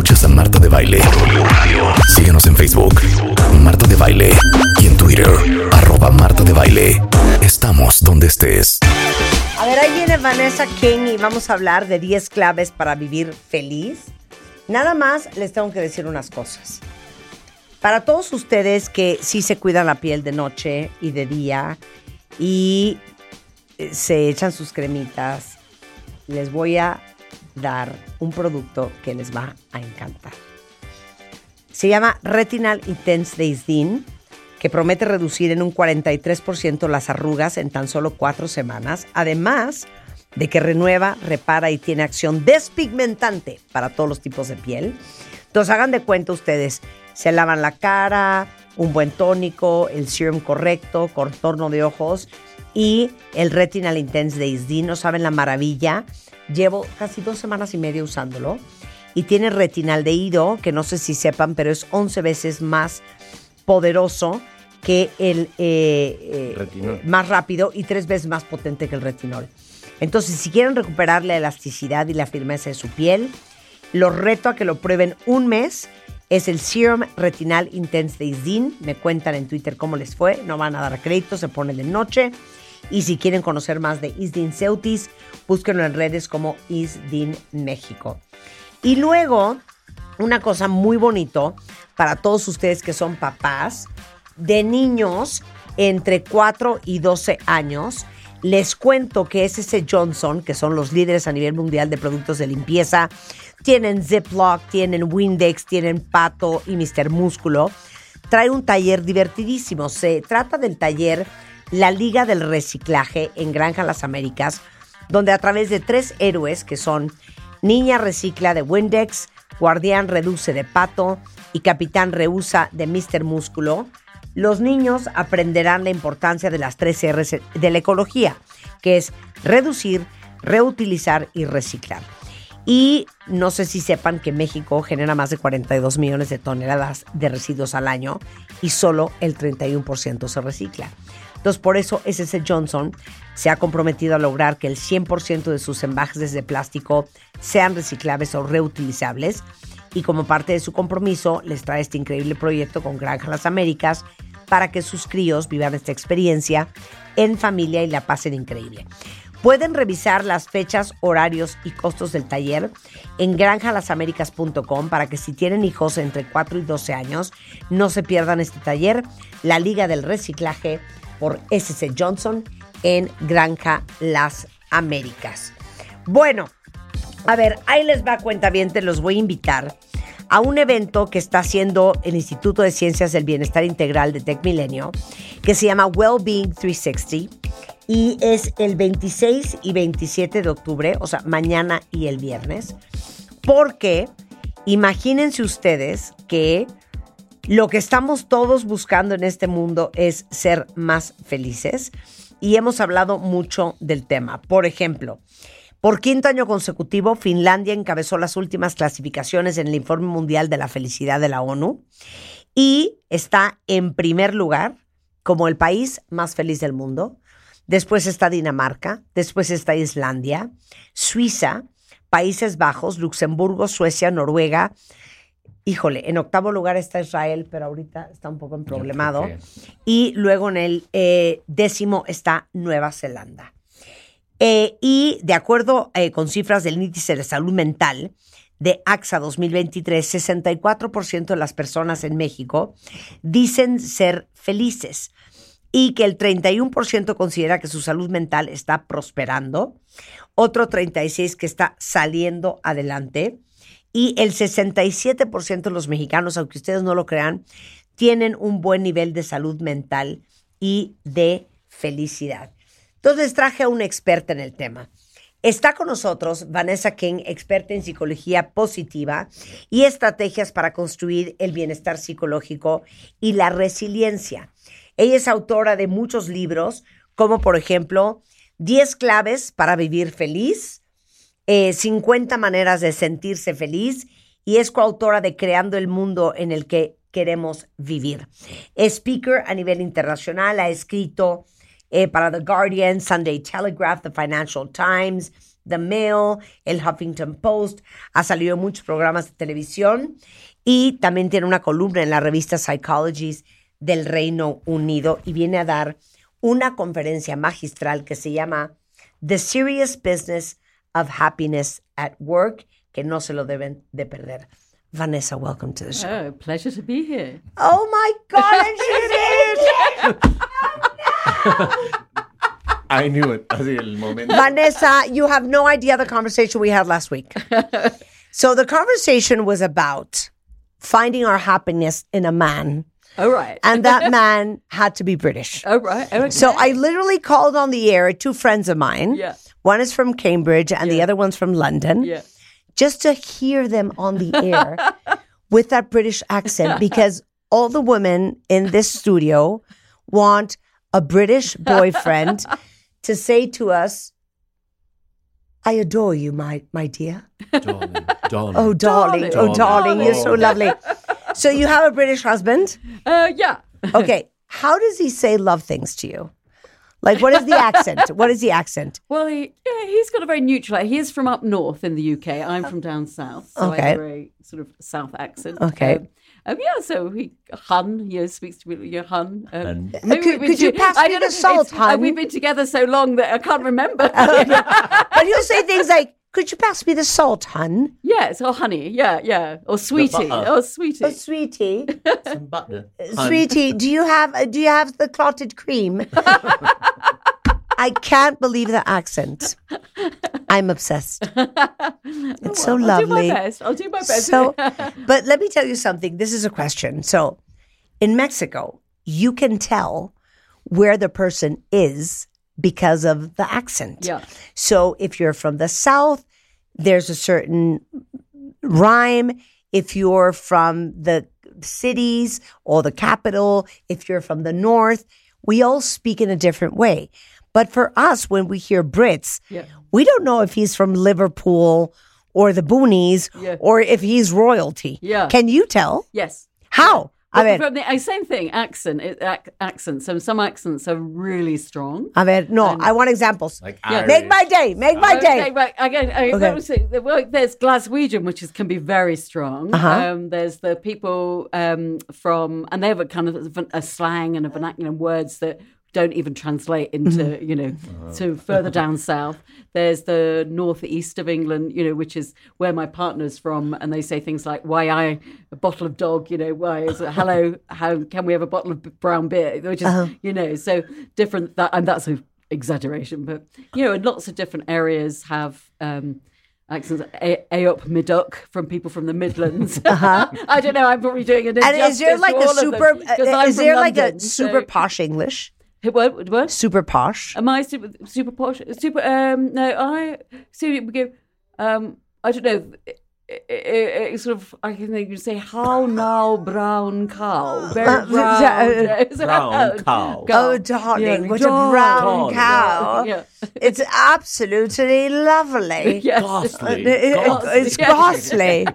Escuchas a Marta de Baile. Síguenos en Facebook, Marta de Baile. Y en Twitter, arroba Marta de Baile. Estamos donde estés. A ver, ahí viene Vanessa King y vamos a hablar de 10 claves para vivir feliz. Nada más les tengo que decir unas cosas. Para todos ustedes que sí se cuidan la piel de noche y de día y eh, se echan sus cremitas, les voy a dar un producto que les va a encantar. Se llama Retinal Intense Days que promete reducir en un 43% las arrugas en tan solo cuatro semanas, además de que renueva, repara y tiene acción despigmentante para todos los tipos de piel. Entonces hagan de cuenta ustedes, se lavan la cara, un buen tónico, el serum correcto, contorno de ojos y el Retinal Intense Days D. No saben la maravilla. Llevo casi dos semanas y media usándolo. Y tiene retinal de ido, que no sé si sepan, pero es 11 veces más poderoso que el eh, eh, más rápido y tres veces más potente que el retinol. Entonces, si quieren recuperar la elasticidad y la firmeza de su piel, los reto a que lo prueben un mes. Es el Serum Retinal Intense Days Din. Me cuentan en Twitter cómo les fue. No van a dar crédito, se pone de noche. Y si quieren conocer más de Isdin Ceutis, búsquenlo en redes como Isdin México. Y luego, una cosa muy bonito para todos ustedes que son papás de niños entre 4 y 12 años. Les cuento que SS Johnson, que son los líderes a nivel mundial de productos de limpieza, tienen Ziploc, tienen Windex, tienen Pato y Mr. Músculo. Trae un taller divertidísimo. Se trata del taller La Liga del Reciclaje en Granja Las Américas, donde a través de tres héroes que son Niña Recicla de Windex, Guardián Reduce de Pato y Capitán Reusa de Mr. Músculo, los niños aprenderán la importancia de las tres R's de la ecología, que es reducir, reutilizar y reciclar. Y no sé si sepan que México genera más de 42 millones de toneladas de residuos al año y solo el 31% se recicla. Entonces, por eso SS Johnson se ha comprometido a lograr que el 100% de sus envases de plástico sean reciclables o reutilizables. Y como parte de su compromiso, les trae este increíble proyecto con Granja Las Américas para que sus críos vivan esta experiencia en familia y la pasen increíble. Pueden revisar las fechas, horarios y costos del taller en granjalasaméricas.com para que si tienen hijos entre 4 y 12 años no se pierdan este taller, la Liga del Reciclaje por SC Johnson en Granja Las Américas. Bueno, a ver, ahí les va cuenta bien, te los voy a invitar a un evento que está haciendo el Instituto de Ciencias del Bienestar Integral de Tech Milenio, que se llama Wellbeing 360 y es el 26 y 27 de octubre, o sea, mañana y el viernes, porque imagínense ustedes que lo que estamos todos buscando en este mundo es ser más felices y hemos hablado mucho del tema. Por ejemplo, por quinto año consecutivo, Finlandia encabezó las últimas clasificaciones en el Informe Mundial de la Felicidad de la ONU y está en primer lugar como el país más feliz del mundo. Después está Dinamarca, después está Islandia, Suiza, Países Bajos, Luxemburgo, Suecia, Noruega. Híjole, en octavo lugar está Israel, pero ahorita está un poco problemado. Y luego en el eh, décimo está Nueva Zelanda. Eh, y de acuerdo eh, con cifras del índice de salud mental de AXA 2023, 64% de las personas en México dicen ser felices y que el 31% considera que su salud mental está prosperando, otro 36% que está saliendo adelante y el 67% de los mexicanos, aunque ustedes no lo crean, tienen un buen nivel de salud mental y de felicidad. Entonces traje a una experta en el tema. Está con nosotros Vanessa King, experta en psicología positiva y estrategias para construir el bienestar psicológico y la resiliencia. Ella es autora de muchos libros, como por ejemplo 10 claves para vivir feliz, eh, 50 maneras de sentirse feliz y es coautora de Creando el Mundo en el que queremos vivir. Speaker a nivel internacional, ha escrito eh, para The Guardian, Sunday Telegraph, The Financial Times, The Mail, el Huffington Post, ha salido en muchos programas de televisión y también tiene una columna en la revista Psychologies del Reino Unido y viene a dar una conferencia magistral que se llama The Serious Business of Happiness at Work, que no se lo deben de perder. Vanessa, welcome to the show. Oh, pleasure to be here. Oh my God, and she did! I knew it. Así el momento. Vanessa, you have no idea the conversation we had last week. so the conversation was about finding our happiness in a man, All right. and that man had to be British. All right. Okay. So I literally called on the air two friends of mine. Yeah. One is from Cambridge and the other one's from London. Yeah. Just to hear them on the air with that British accent because all the women in this studio want a British boyfriend to say to us, I adore you, my my dear. Darling, darling. Oh, darling. Oh, Darling. darling. You're so lovely. So you have a British husband? Uh, yeah. Okay. How does he say love things to you? Like, what is the accent? What is the accent? Well, he, yeah, he's got a very neutral. He is from up north in the UK. I'm from down south, so I have a very sort of south accent. Okay. Um, um, yeah, so he hun, you know, speaks to me, your hun. Um, Hun. maybe Could- we've could you pass I me don't the salt, it's- uh, hun? we've been together so long that I can't remember. But he'll say things like, could you pass me the salt, hun? yes, or honey, yeah, yeah, or sweetie, or sweetie. Oh, sweetie. Some butter. Sweetie, do you have uh, do you have the clotted cream? I can't believe the accent. I'm obsessed. It's so lovely. I'll do my best. I'll do my best. So, but let me tell you something. This is a question. So, in Mexico, you can tell where the person is because of the accent. Yeah. So, if you're from the South, there's a certain rhyme. If you're from the cities or the capital, if you're from the North, we all speak in a different way. But for us, when we hear Brits, Yeah. we don't know if he's from Liverpool or the Boonies Yeah. or if he's royalty. Yeah. Can you tell? yes. How? A Well, ver, from the same thing, accent, it, ac- accent. So some accents are really strong. a ver, no, I want examples. Like Yeah. Make my day, make my day. Okay, right, again, I, Okay. what was it? Well, there's Glaswegian, which is can be very strong. Uh-huh. Um, there's the people um, from, and they have a kind of a slang and a vernacular and words that don't even translate into, Mm-hmm. you know, to further down south. There's the northeast of England, you know, which is where my partner's from, and they say things like, "Why I a bottle of dog?" You know, why is it, hello? How can we have a bottle of brown beer? Which is, Uh-huh. you know, so different. That and that's an exaggeration, but you know, and lots of different areas have. Um, Accents, a, a up mid from people from the Midlands. I don't know. I'm probably doing an Uh-huh. And is there like a all of them, uh, is from there like a super so- posh English? What? What? Super posh. Am I super super posh? Super? Um, no, I so we go. Um, I don't know. It, it, it, it sort of I can think you say how now brown cow very Uh, brown uh, yes. Brown cow. Oh, darling, Yeah, what a brown darling. cow! Yeah. It's absolutely lovely. Yes. Ghastly. It- it- Ghastly. it's ghastly.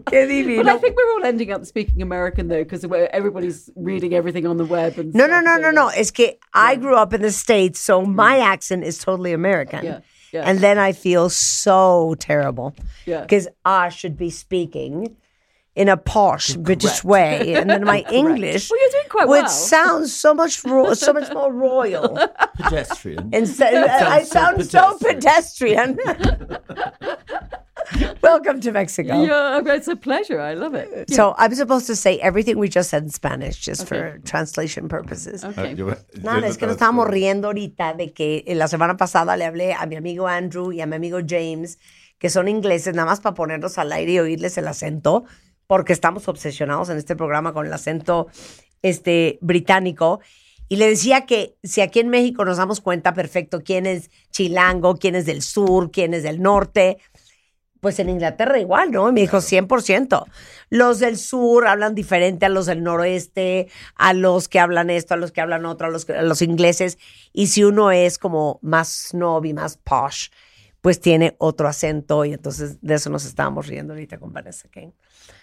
Qué divino. But I think we're all ending up speaking American though, because everybody's mm. reading everything on the web and No, no, stuff, no, so no, no. It's que I grew up in the States, so mm. my accent is totally American. Yeah, yeah. And then I feel so terrible. Yeah. Because I should be speaking in a posh British way. And then my English Well, you're doing quite would well. sound so much ro- so much more royal. Pedestrian. Instead, uh, I sound so pedestrian. Welcome to Mexico. Yeah, it's a pleasure. I love it. So I'm supposed to say everything we just said in Spanish, just for translation purposes. Okay. Nada, es que nos trataba- estábamos riendo ahorita de que eh, la semana pasada le hablé a mi amigo Andrew y a mi amigo James, que son ingleses, nada más para ponerlos al aire y oírles el acento, porque estamos obsesionados en este programa con el acento este, británico. Y le decía que si aquí en México nos damos cuenta perfecto quién es chilango, quién es del sur, quién es del norte, pues en Inglaterra igual, ¿no? Y me dijo 100%. Los del sur hablan diferente a los del noroeste, a los que hablan esto, a los que hablan otro, a los, a los ingleses. Y si uno es como más snob y más posh, pues tiene otro acento. Y entonces de eso nos estábamos riendo ahorita con Vanessa King.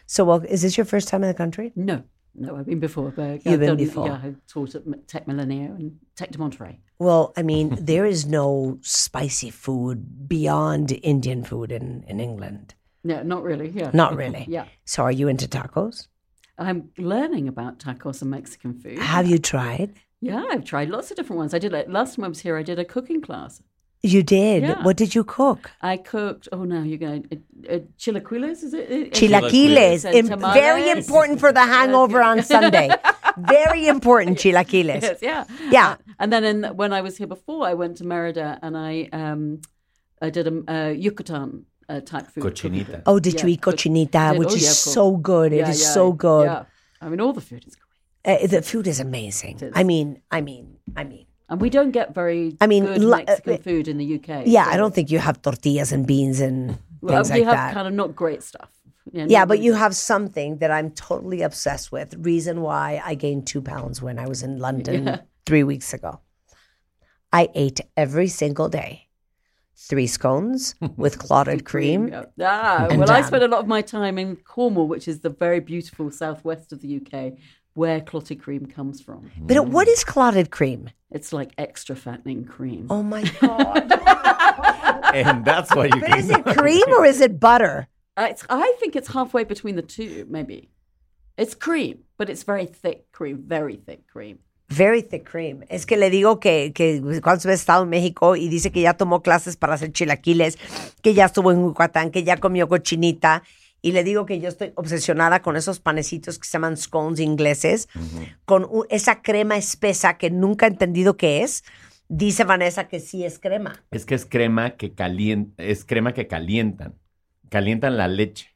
So, well, is this your first time in the country? No, no, I've been before. But You've I've been done, before. Yeah, I taught at Tech Millennium and Tech de Monterey. Well, I mean, there is no spicy food beyond Indian food in, in England. No, not really. Yeah. Not really. Yeah. So, are you into tacos? I'm learning about tacos and Mexican food. Have you tried? Yeah, I've tried lots of different ones. I did like last time I was here. I did a cooking class. You did. Yeah. What did you cook? I cooked. Oh, now you're going. Uh, uh, chilaquiles, is it? it? Chilaquiles. And Im- very important for the hangover on Sunday. Very important, chilaquiles. Yes, yeah, Yeah. Uh, and then in, when I was here before, I went to Merida and I um, I did a uh, Yucatan uh, type food. cooking. Cochinita. Oh, did you eat cochinita, did. which Oh, is yeah, of course. so good? It is Yeah, yeah, so good. Yeah. I mean, all the food is great, Uh, the food is amazing. is. I mean, I mean, I mean. And we don't get very I mean, good lo- Mexican uh, food in the UK. Yeah, so- I don't think you have tortillas and beans and Well, things we like have that. kind of not great stuff. Yeah, Yeah, but you have something that I'm totally obsessed with. Reason why I gained two pounds when I was in London Yeah. three weeks ago. I ate every single day three scones with clotted cream. Yeah. Ah, well, I spent a lot of my time in Cornwall, which is the very beautiful southwest of the UK, where clotted cream comes from. But what is clotted cream? It's like extra fattening cream. Oh my God. And that's why you but is it cream or is it butter? Uh, It's, I think it's halfway between the two, maybe. It's cream, but it's very thick cream, very thick cream. Very thick cream. Es que le digo que, que cuando he estado en México y dice que ya tomó clases para hacer chilaquiles, que ya estuvo en Yucatán, que ya comió cochinita. Y le digo que yo estoy obsesionada con esos panecitos que se llaman scones ingleses, con u- esa crema espesa que nunca he entendido qué es. Dice Vanessa que sí es crema. Es que es crema que calientan, es crema que calientan. Calientan la leche.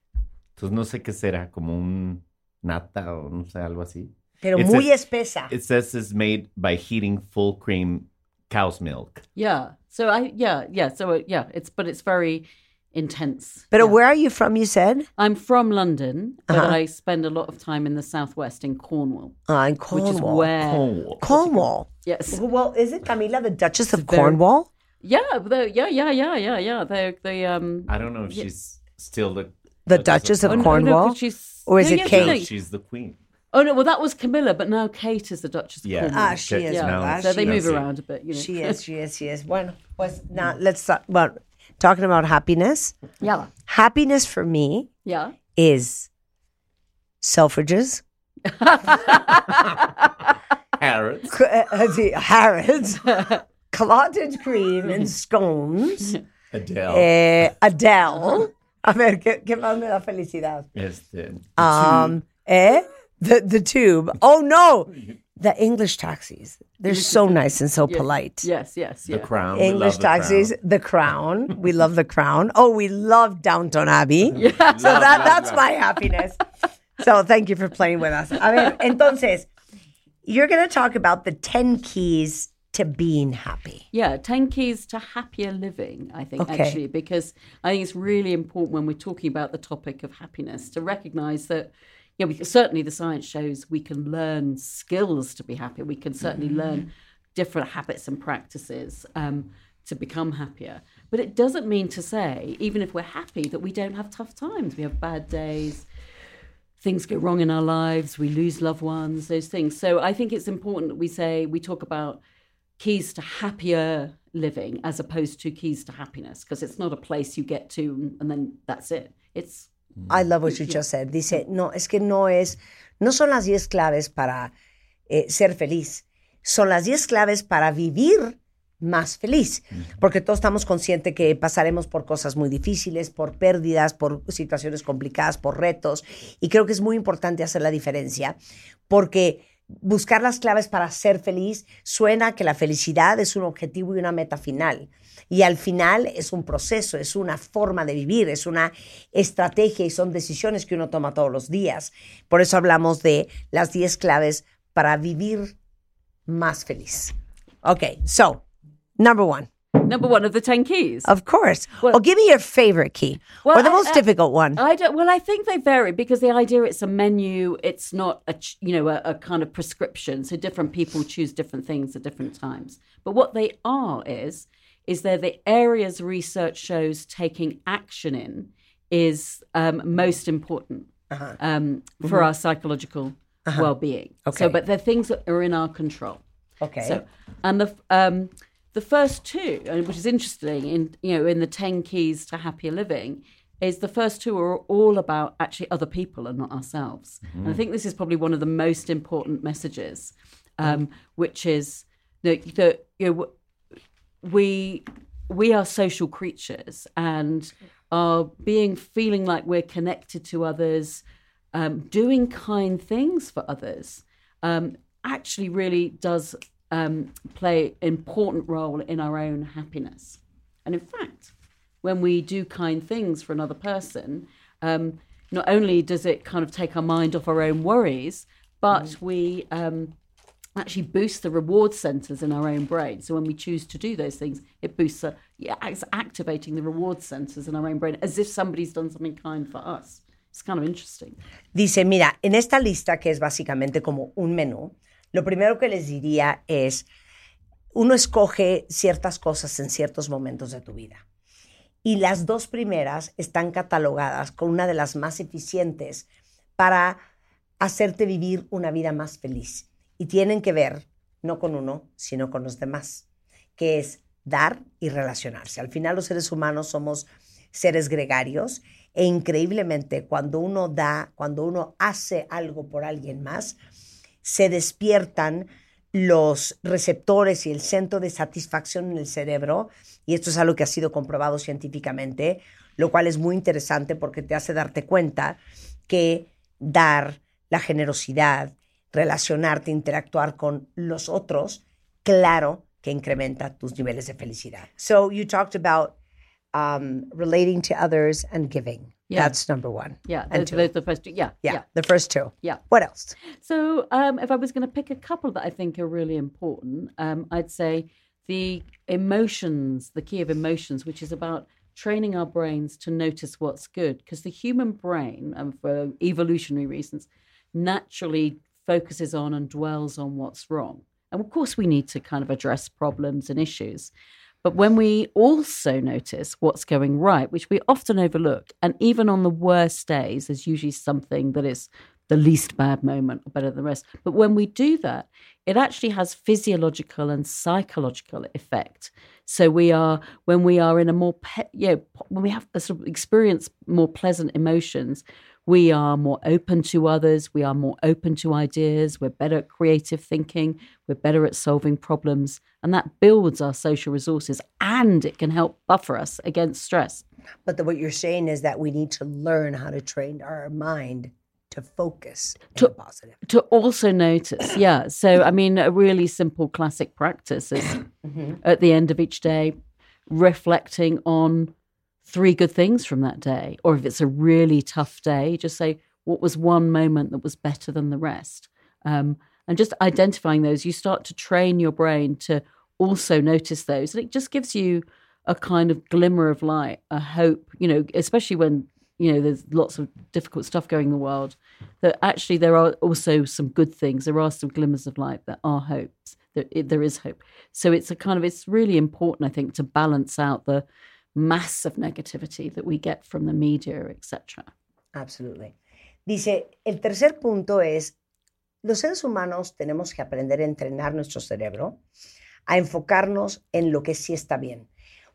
Entonces no sé qué será, como un nata o no sé, algo así. Pero It muy says- espesa. It says it's made by heating full cream cow's milk. Yeah. So I, yeah, yeah. So uh, yeah, it's, but it's very intense. But Yeah. where are you from, you said? I'm from London, but Uh-huh. I spend a lot of time in the southwest in Cornwall, Ah, en which Cornwall. is where. Cornwall. Cornwall. Yes. Well, is it Camila, the Duchess of very- Cornwall? Yeah, yeah, yeah, yeah, yeah, yeah. They, they, um. I don't know if Yeah. she's still the The Duchess of oh, no, Cornwall? No, but she's, Or is no, it yeah, Kate? no, No, no. she's the queen. Oh no, well that was Camilla, but now Kate is the Duchess Yeah. Cornwall. Ah, she is. yeah. ¿verdad? so they move is. around a bit, you know. She is, she is, she is. Bueno, pues now let's talk about talking about happiness. Yeah, Happiness for me yeah. is Selfridges, Harrods. c- uh, uh, Harrods, clotted cream and scones, Adele. eh, Adele. A ver, ¿qué, qué más me da felicidad? este, Um, eh? The, the tube. Oh, no. The English taxis. They're so nice and so polite. Yes, yes, the yeah. crown. we English love the taxis, Crown. the crown. We love the crown. Oh, we love Downton Abbey. Yeah. So that that's my happiness. So thank you for playing with us. I mean, entonces, you're going to talk about the 10 keys to being happy. Yeah, 10 keys to happier living, I think, Okay. actually, because I think it's really important when we're talking about the topic of happiness to recognize that, yeah, we, certainly the science shows we can learn skills to be happy. We can certainly learn different habits and practices um, to become happier. But it doesn't mean to say, even if we're happy, that we don't have tough times. We have bad days, things go wrong in our lives, we lose loved ones, those things. So I think it's important that we say, we talk about keys to happier living as opposed to keys to happiness, because it's not a place you get to and then that's it. It's I love what you just said. Dice, no, es que no es, no son las 10 claves para eh, ser feliz. Son las 10 claves para vivir más feliz. Porque todos estamos conscientes que pasaremos por cosas muy difíciles, por pérdidas, por situaciones complicadas, por retos. Y creo que es muy importante hacer la diferencia porque buscar las claves para ser feliz suena que la felicidad es un objetivo y una meta final. Y al final es un proceso, es una forma de vivir, es una estrategia y son decisiones que uno toma todos los días. Por eso hablamos de las 10 claves para vivir más feliz. Okay, so number one, Number one of the 10 keys. of course. Well- Well, give me your favorite key Well, or the I- most I- difficult one. I don't. Well, I think they vary because the idea it's a menu. It's not a you know a, a kind of prescription. So different people choose different things at different times. But what they are is is they're the areas research shows taking action in is um, most important um, for our psychological well-being. Okay. So, but they're things that are in our control. okay. So, and the um, the first two, which is interesting, in you know, in the ten keys to happier living, is the first two are all about actually other people and not ourselves. And I think this is probably one of the most important messages, um, which is that that you know we we are social creatures and are being feeling like we're connected to others, um, doing kind things for others, um, actually really does um, play an important role in our own happiness. And in fact, when we do kind things for another person, um, not only does it kind of take our mind off our own worries, but we um, actually boost the reward centers in our own brain. So when we choose to do those things, it boosts, uh, yeah, it's activating the reward centers in our own brain as if somebody's done something kind for us. It's kind of interesting. Dice, mira, en esta lista que es básicamente como un menú, lo primero que les diría es, uno escoge ciertas cosas en ciertos momentos de tu vida. Y las dos primeras están catalogadas con una de las más eficientes para hacerte vivir una vida más feliz. Y tienen que ver no con uno, sino con los demás, que es dar y relacionarse. Al final los seres humanos somos seres gregarios e increíblemente cuando uno da, cuando uno hace algo por alguien más, se despiertan los receptores y el centro de satisfacción en el cerebro, y esto es algo que ha sido comprobado científicamente, lo cual es muy interesante porque te hace darte cuenta que dar la generosidad, relacionarte, interactuar con los otros, claro que incrementa tus niveles de felicidad. So you talked about um, relating to others and giving. Yeah. That's number one. Yeah, And those, those the first two. Yeah, yeah, yeah. the first two. Yeah. What else? So, um, if I was going to pick a couple that I think are really important, um, I'd say the emotions, the key of emotions, which is about training our brains to notice what's good. Because the human brain, um, for evolutionary reasons, naturally focuses on and dwells on what's wrong. And of course, we need to kind of address problems and issues. But when we also notice what's going right, which we often overlook, and even on the worst days, there's usually something that is the least bad moment or better than the rest. But when we do that, it actually has physiological and psychological effect. So we are when we are in a more pe- yeah when we have a sort of experience more pleasant emotions, we are more open to others. We are more open to ideas. We're better at creative thinking. We're better at solving problems, and that builds our social resources, and it can help buffer us against stress. But the, what you're saying is that we need to learn how to train our mind to focus To- positive. to also notice yeah so i mean a really simple classic practice is mm-hmm. at the end of each day reflecting on three good things from that day or if it's a really tough day just say what was one moment that was better than the rest? Um, and just identifying those you start to train your brain to also notice those and it just gives you a kind of glimmer of light a hope you know especially when you know there's lots of difficult stuff going in the world that actually there are also some good things there are some glimmers of light that are hopes there, there is hope. So it's a kind of it's really important i think to balance out the massive negativity that we get from the media etc Absolutely. Dice, el tercer punto es, los seres humanos tenemos que aprender a entrenar nuestro cerebro, a enfocarnos en lo que sí está bien.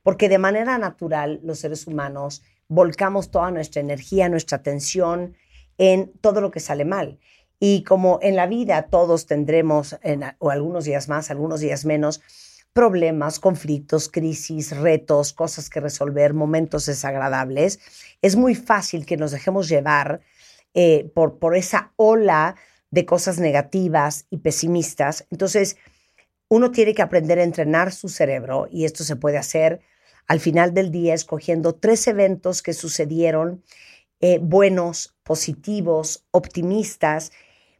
Porque de manera natural los seres humanos volcamos toda nuestra energía, nuestra atención en todo lo que sale mal. Y como en la vida todos tendremos, en, o algunos días más, algunos días menos, problemas, conflictos, crisis, retos, cosas que resolver, momentos desagradables, es muy fácil que nos dejemos llevar eh, por, por esa ola de cosas negativas y pesimistas. Entonces, uno tiene que aprender a entrenar su cerebro y esto se puede hacer al final del día escogiendo tres eventos que sucedieron eh, buenos, positivos, optimistas,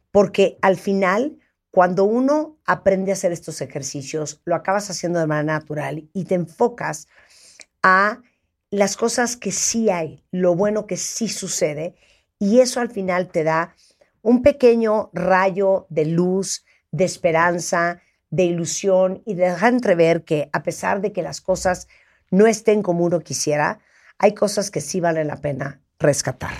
porque al final cuando uno aprende a hacer estos ejercicios, lo acabas haciendo de manera natural y te enfocas a las cosas que sí hay, lo bueno que sí sucede, y eso al final te da un pequeño rayo de luz, de esperanza, de ilusión y de dejar entrever que a pesar de que las cosas no estén como uno quisiera, hay cosas que sí valen la pena rescatar.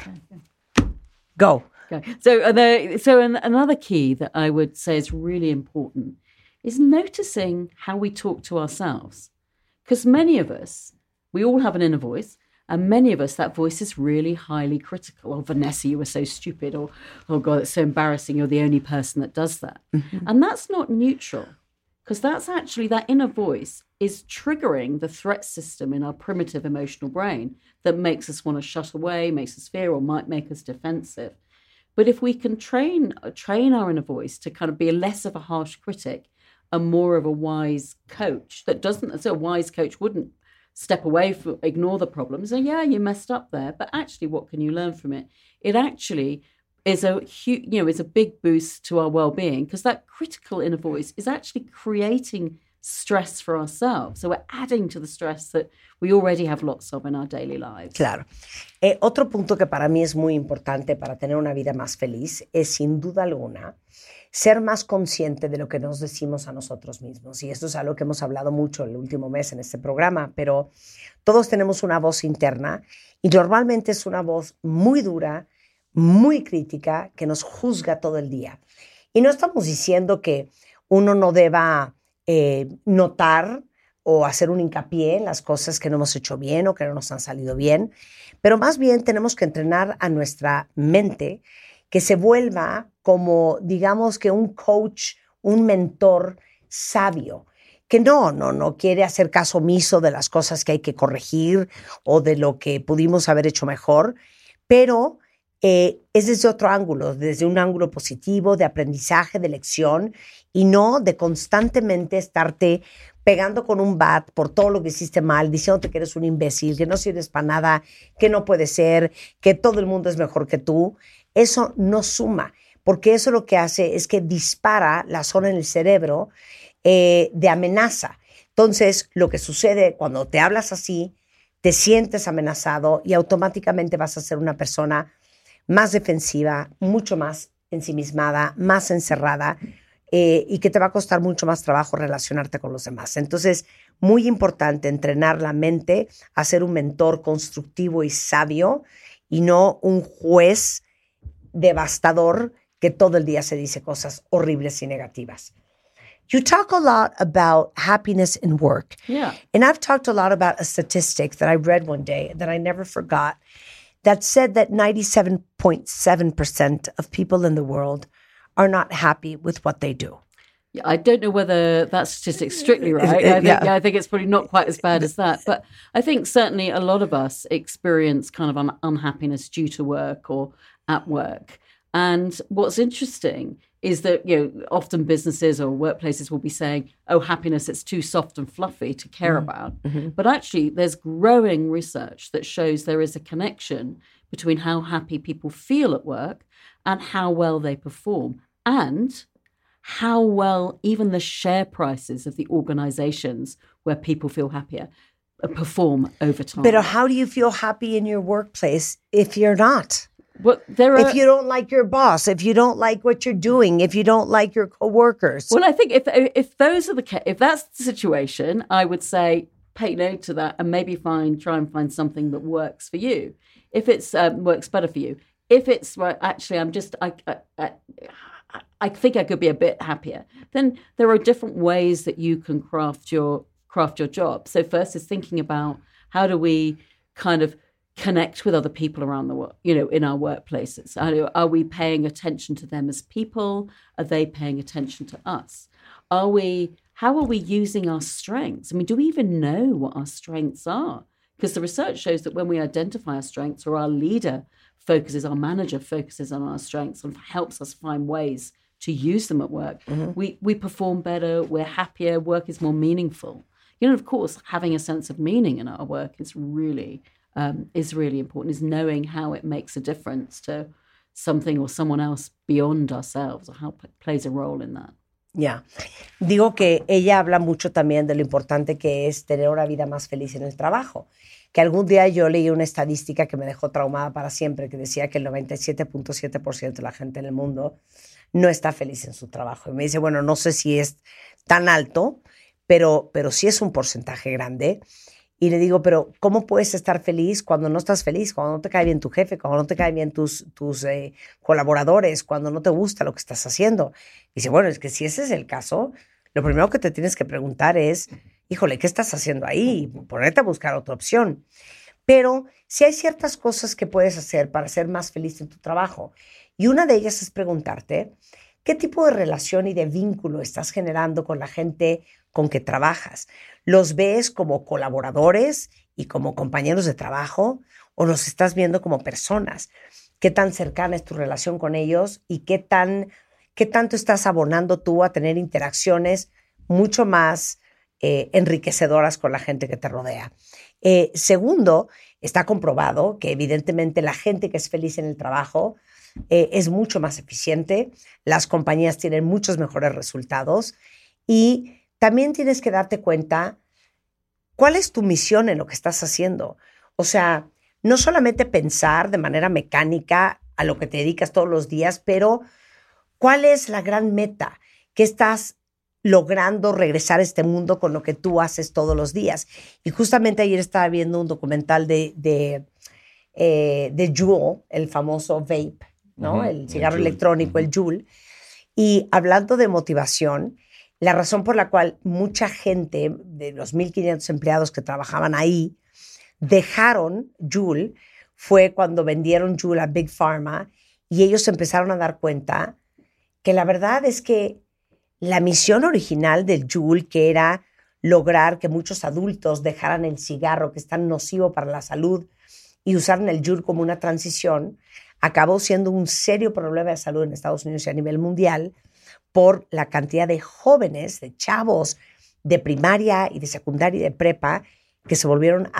Go. Okay. So, uh, the, so an, another key that I would say is really important is noticing how we talk to ourselves. Because many of us, we all have an inner voice, and many of us, that voice is really highly critical. Oh, Vanessa, you were so stupid. Or, oh, God, it's so embarrassing. You're the only person that does that. Mm-hmm. And that's not neutral because that's actually that inner voice is triggering the threat system in our primitive emotional brain that makes us want to shut away, makes us fear, or might make us defensive. But if we can train train our inner voice to kind of be less of a harsh critic and more of a wise coach that doesn't, so a wise coach wouldn't step away from ignore the problems and yeah you messed up there but actually what can you learn from it? It actually is a huge you know is a big boost to our well-being because that critical inner voice is actually creating stress for ourselves so we're adding to the stress that we already have lots of in our daily lives claro eh, otro punto que para mí es muy importante para tener una vida más feliz es sin duda alguna ser más consciente de lo que nos decimos a nosotros mismos. Y esto es algo que hemos hablado mucho el último mes en este programa, pero todos tenemos una voz interna y normalmente es una voz muy dura, muy crítica, que nos juzga todo el día. Y no estamos diciendo que uno no deba eh, notar o hacer un hincapié en las cosas que no hemos hecho bien o que no nos han salido bien, pero más bien tenemos que entrenar a nuestra mente que se vuelva como, digamos que un coach, un mentor sabio, que no, no, no quiere hacer caso omiso de las cosas que hay que corregir o de lo que pudimos haber hecho mejor, pero eh, es desde otro ángulo, desde un ángulo positivo, de aprendizaje, de lección, y no de constantemente estarte pegando con un bat por todo lo que hiciste mal, diciéndote que eres un imbécil, que no sirves para nada, que no puede ser, que todo el mundo es mejor que tú eso no suma, porque eso lo que hace es que dispara la zona en el cerebro eh, de amenaza. Entonces, lo que sucede cuando te hablas así, te sientes amenazado y automáticamente vas a ser una persona más defensiva, mucho más ensimismada, más encerrada eh, y que te va a costar mucho más trabajo relacionarte con los demás. Entonces, muy importante entrenar la mente a ser un mentor constructivo y sabio y no un juez devastador que todo el día se dice cosas horribles y negativas. You talk a lot about happiness in work. Yeah. And I've talked a lot about a statistic that I read one day that I never forgot that said that 97.7% of people in the world are not happy with what they do. Yeah, I don't know whether that statistic's strictly right. I think, yeah. I think it's probably not quite as bad as that. But I think certainly a lot of us experience kind of un- unhappiness due to work or at work. And what's interesting is that you know often businesses or workplaces will be saying, "Oh, happiness it's too soft and fluffy to care mm-hmm. about." Mm-hmm. But actually, there's growing research that shows there is a connection between how happy people feel at work and how well they perform, and how well even the share prices of the organizations where people feel happier uh, perform over time. But how do you feel happy in your workplace if you're not? Well, there are, if you don't like your boss, if you don't like what you're doing, if you don't like your coworkers. Well, I think if if those are the if that's the situation, I would say pay note to that and maybe find try and find something that works for you. If it's um, works better for you. If it's well, actually, I'm just I, I, I I think I could be a bit happier. Then there are different ways that you can craft your craft your job. So first is thinking about how do we kind of connect with other people around the world, you know, in our workplaces? Are, are, we paying attention to them as people? Are they paying attention to us? Are we, how are we using our strengths? I mean, do we even know what our strengths are? Because the research shows that when we identify our strengths or our leader focuses, our manager focuses on our strengths and helps us find ways to use them at work, mm-hmm. we, we perform better, we're happier, work is more meaningful. You know, of course, having a sense of meaning in our work is really um, is really important. Is knowing how it makes a difference to something or someone else beyond ourselves or how it plays a role in that. Ya. Digo que ella habla mucho también de lo importante que es tener una vida más feliz en el trabajo. Que algún día yo leí una estadística que me dejó traumada para siempre, que decía que el 97.7% de la gente en el mundo no está feliz en su trabajo. Y me dice, bueno, no sé si es tan alto, pero, pero sí es un porcentaje grande. Y le digo, pero ¿cómo puedes estar feliz cuando no estás feliz? Cuando no te cae bien tu jefe, cuando no te caen bien tus, tus eh, colaboradores, cuando no te gusta lo que estás haciendo. Y dice, bueno, es que si ese es el caso, lo primero que te tienes que preguntar es, híjole, ¿qué estás haciendo ahí? Ponerte a buscar otra opción. Pero si hay ciertas cosas que puedes hacer para ser más feliz en tu trabajo. Y una de ellas es preguntarte, ¿qué tipo de relación y de vínculo estás generando con la gente con que trabajas? ¿Los ves como colaboradores y como compañeros de trabajo o los estás viendo como personas? ¿Qué tan cercana es tu relación con ellos y qué, tan, qué tanto estás abonando tú a tener interacciones mucho más eh, enriquecedoras con la gente que te rodea? Eh, segundo, está comprobado que evidentemente la gente que es feliz en el trabajo eh, es mucho más eficiente, las compañías tienen muchos mejores resultados y también tienes que darte cuenta cuál es tu misión en lo que estás haciendo. O sea, no solamente pensar de manera mecánica a lo que te dedicas todos los días, pero cuál es la gran meta que estás logrando regresar a este mundo con lo que tú haces todos los días. Y justamente ayer estaba viendo un documental de, de, eh, de Juul, el famoso vape, ¿no? El el cigarro electrónico, el. Juul. Y hablando de motivación, la razón por la cual mucha gente de los 1.500 empleados que trabajaban ahí dejaron Juul fue cuando vendieron Juul a Big Pharma y ellos empezaron a dar cuenta que la verdad es que la misión original del Juul, que era lograr que muchos adultos dejaran el cigarro que es tan nocivo para la salud y usaran el Juul como una transición, acabó siendo un serio problema de salud en Estados Unidos y a nivel mundial por la cantidad de jóvenes, de chavos de primaria y de secundaria y de prepa que se volvieron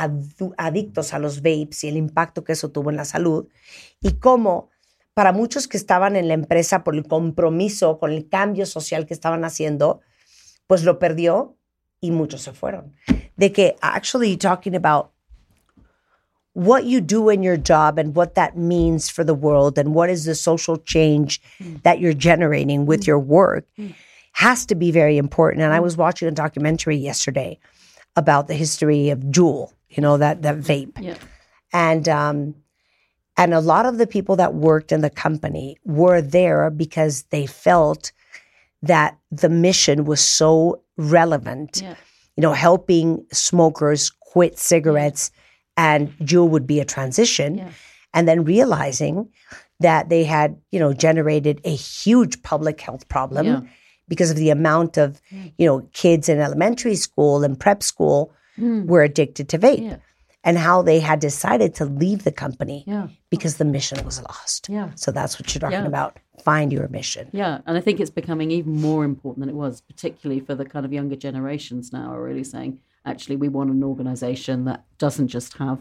adictos a los vapes y el impacto que eso tuvo en la salud y cómo para muchos que estaban en la empresa por el compromiso con el cambio social que estaban haciendo, pues lo perdió y muchos se fueron. De que actually talking about what you do in your job and what that means for the world and what is the social change mm. that you're generating with mm. your work mm. has to be very important. And I was watching a documentary yesterday about the history of Juul, you know, that that vape. Yeah. And um and a lot of the people that worked in the company were there because they felt that the mission was so relevant Yeah. you know, helping smokers quit cigarettes and Juul would be a transition. Yeah. And then realizing that they had, you know, generated a huge public health problem Yeah. because of the amount of, you know, kids in elementary school and prep school mm. were addicted to vape. Yeah. And how they had decided to leave the company because the mission was lost. Yeah. So that's what you're talking about. Find your mission. Yeah, and I think it's becoming even more important than it was, particularly for the kind of younger generations now are really saying, actually, we want an organization that doesn't just have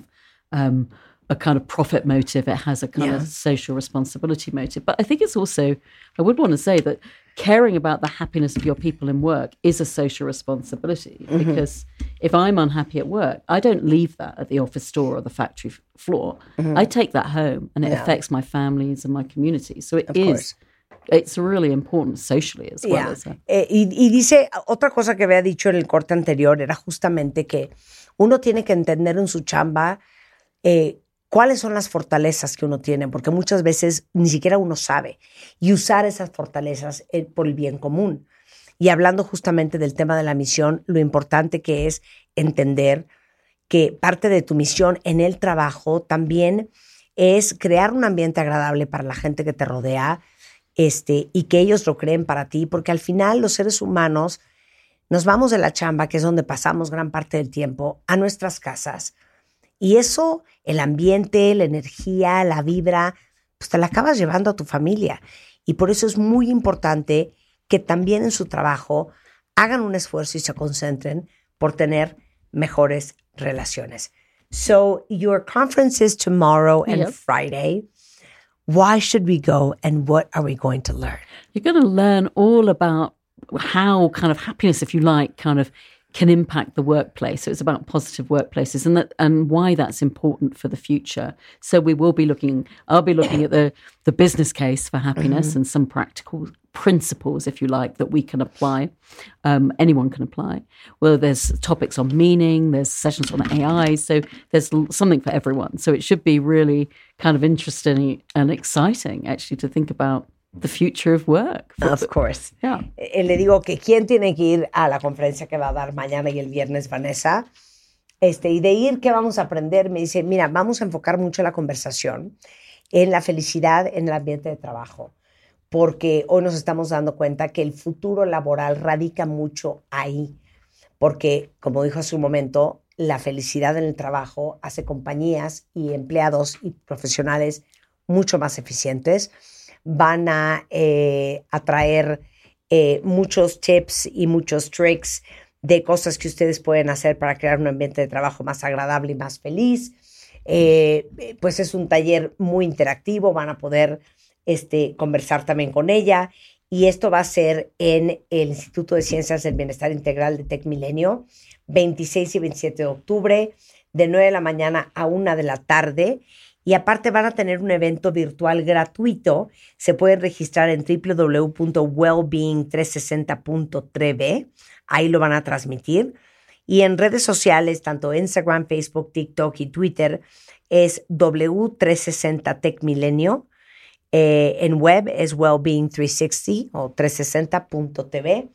um, a kind of profit motive, it has a kind Yeah. of social responsibility motive. But I think it's also, I would want to say that caring about the happiness of your people in work is a social responsibility Mm-hmm. because if I'm unhappy at work, I don't leave that at the office door or the factory floor. Mm-hmm. I take that home and it affects my families and my community. So it is course. It's really important socially as well Yeah. Eh, y, y dice, otra cosa que había dicho en el corte anterior era justamente que uno tiene que entender en su chamba eh, cuáles son las fortalezas que uno tiene, porque muchas veces ni siquiera uno sabe, y usar esas fortalezas eh, por el bien común. Y hablando justamente del tema de la misión, lo importante que es entender que parte de tu misión en el trabajo también es crear un ambiente agradable para la gente que te rodea, este, y que ellos lo creen para ti, porque al final los seres humanos nos vamos de la chamba, que es donde pasamos gran parte del tiempo, a nuestras casas. Y eso, el ambiente, la energía, la vibra, pues te la acabas llevando a tu familia. Y por eso es muy importante que también en su trabajo hagan un esfuerzo y se concentren por tener mejores relaciones. So, your conference is tomorrow and Yep. Friday. Why should we go and what are we going to learn? You're going to learn all about how kind of happiness, if you like, kind of can impact the workplace. So it's about positive workplaces and that and why that's important for the future. So we will be looking I'll be looking at the the business case for happiness and some practical principles, if you like, that we can apply. Um, anyone can apply. Well, there's topics on meaning, there's sessions on AI, so there's something for everyone. So it should be really kind of interesting and exciting, actually, to think about the future of work. Of course. Yeah. Eh, le digo que quién tiene que ir a la conferencia que va a dar mañana y el viernes Vanessa. Este, y de ir, ¿qué vamos a aprender? Me dice, mira, vamos a enfocar mucho la conversación en la felicidad en el ambiente de trabajo, porque hoy nos estamos dando cuenta que el futuro laboral radica mucho ahí, porque, como dijo hace un momento, la felicidad en el trabajo hace compañías y empleados y profesionales mucho más eficientes, van a eh, atraer eh, muchos tips y muchos tricks de cosas que ustedes pueden hacer para crear un ambiente de trabajo más agradable y más feliz. Eh, pues es un taller muy interactivo, van a poder este, conversar también con ella. Y esto va a ser en el Instituto de Ciencias del Bienestar Integral de Tec Milenio, 26 y 27 de octubre, de 9 de la mañana a 1 de la tarde. Y aparte van a tener un evento virtual gratuito. Se pueden registrar en www.wellbeing360.3b. Ahí lo van a transmitir. Y en redes sociales, tanto Instagram, Facebook, TikTok y Twitter, es W360 Tech Milenio. Eh, en web es Wellbeing360 o 360.tv.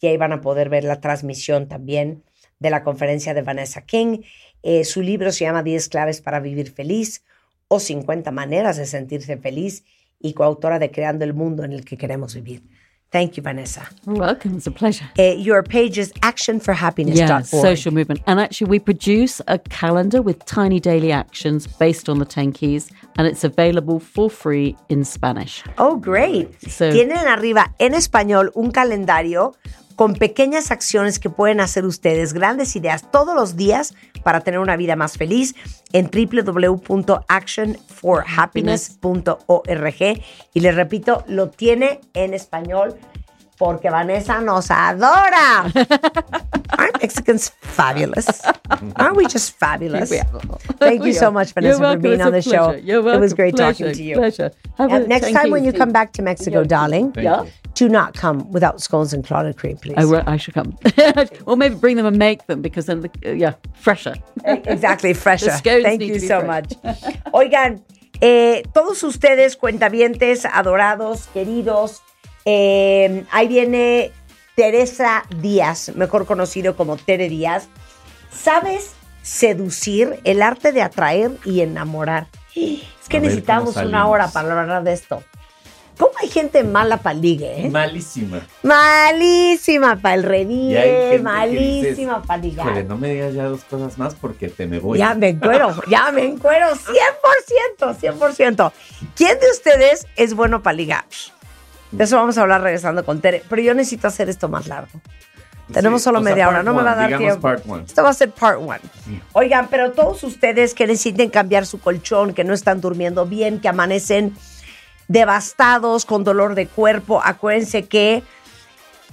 Y ahí van a poder ver la transmisión también de la conferencia de Vanessa King. Eh, su libro se llama 10 claves para vivir feliz o 50 maneras de sentirse feliz y coautora de Creando el Mundo en el que queremos vivir. Thank you, Vanessa. You're welcome. It's a pleasure. Uh, your page is actionforhappiness.org. Yeah, social movement. And actually, we produce a calendar with tiny daily actions based on the 10 keys, and it's available for free in Spanish. Oh, great. So- Tienen arriba en español un calendario con pequeñas acciones que pueden hacer ustedes, grandes ideas todos los días para tener una vida más feliz en www.actionforhappiness.org. Y les repito, lo tiene en español porque Vanessa nos adora. Aren't Mexicans fabulous? Aren't we just fabulous? Thank you so are. much, You're Vanessa, for being on the show. You're It was welcome. great talking to you. Pleasure. Have next thank time when you come back to Mexico, Yeah. darling, Yeah. do not come without scones and clotted cream, please. I, will- I should come. or maybe bring them and make them because then, the, uh, yeah, fresher. Exactly, fresher. Thank you so fresh. much. Oigan, eh, todos ustedes, cuentavientes, adorados, queridos, eh, ahí viene Teresa Díaz, mejor conocido como Tere Díaz. ¿Sabes seducir, el arte de atraer y enamorar? Es que necesitamos ¿cómo una hora para hablar de esto. ¿Cómo hay gente mala para el ligue, eh? Malísima. Malísima para el que malísima para ligar. No me digas ya dos cosas más porque te me voy. Ya me encuero, ya me encuero, 100%, 100%. ¿Quién de ustedes es bueno para ligar? De eso vamos a hablar regresando con Tere, pero yo necesito hacer esto más largo. Tenemos Sí, solo o sea, media hora, no me va a one, dar tiempo. part one. Esto va a ser part one. Oigan, pero todos ustedes que necesiten cambiar su colchón, que no están durmiendo bien, que amanecen devastados, con dolor de cuerpo, acuérdense que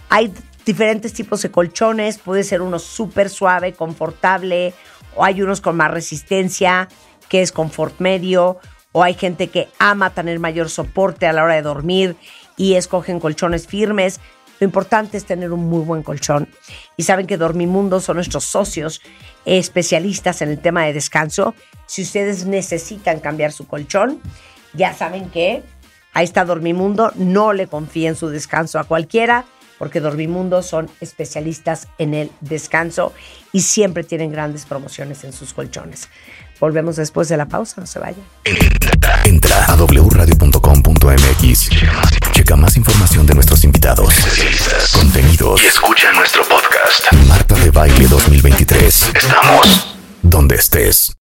hay diferentes tipos de colchones, puede ser uno súper suave, confortable, o hay unos con más resistencia, que es confort medio, o hay gente que ama tener mayor soporte a la hora de dormir y escogen colchones firmes. Lo importante es tener un muy buen colchón. Y saben que Dormimundo son nuestros socios especialistas en el tema de descanso. Si ustedes necesitan cambiar su colchón, ya saben que ahí está Dormimundo. No le confíen su descanso a cualquiera, porque Dormimundo son especialistas en el descanso y siempre tienen grandes promociones en sus colchones. Volvemos después de la pausa, no se vayan. Entra a wradio.com.mx. Checa más información de nuestros invitados, contenidos y escucha nuestro podcast. Marta de Baile 2023. Estamos donde estés.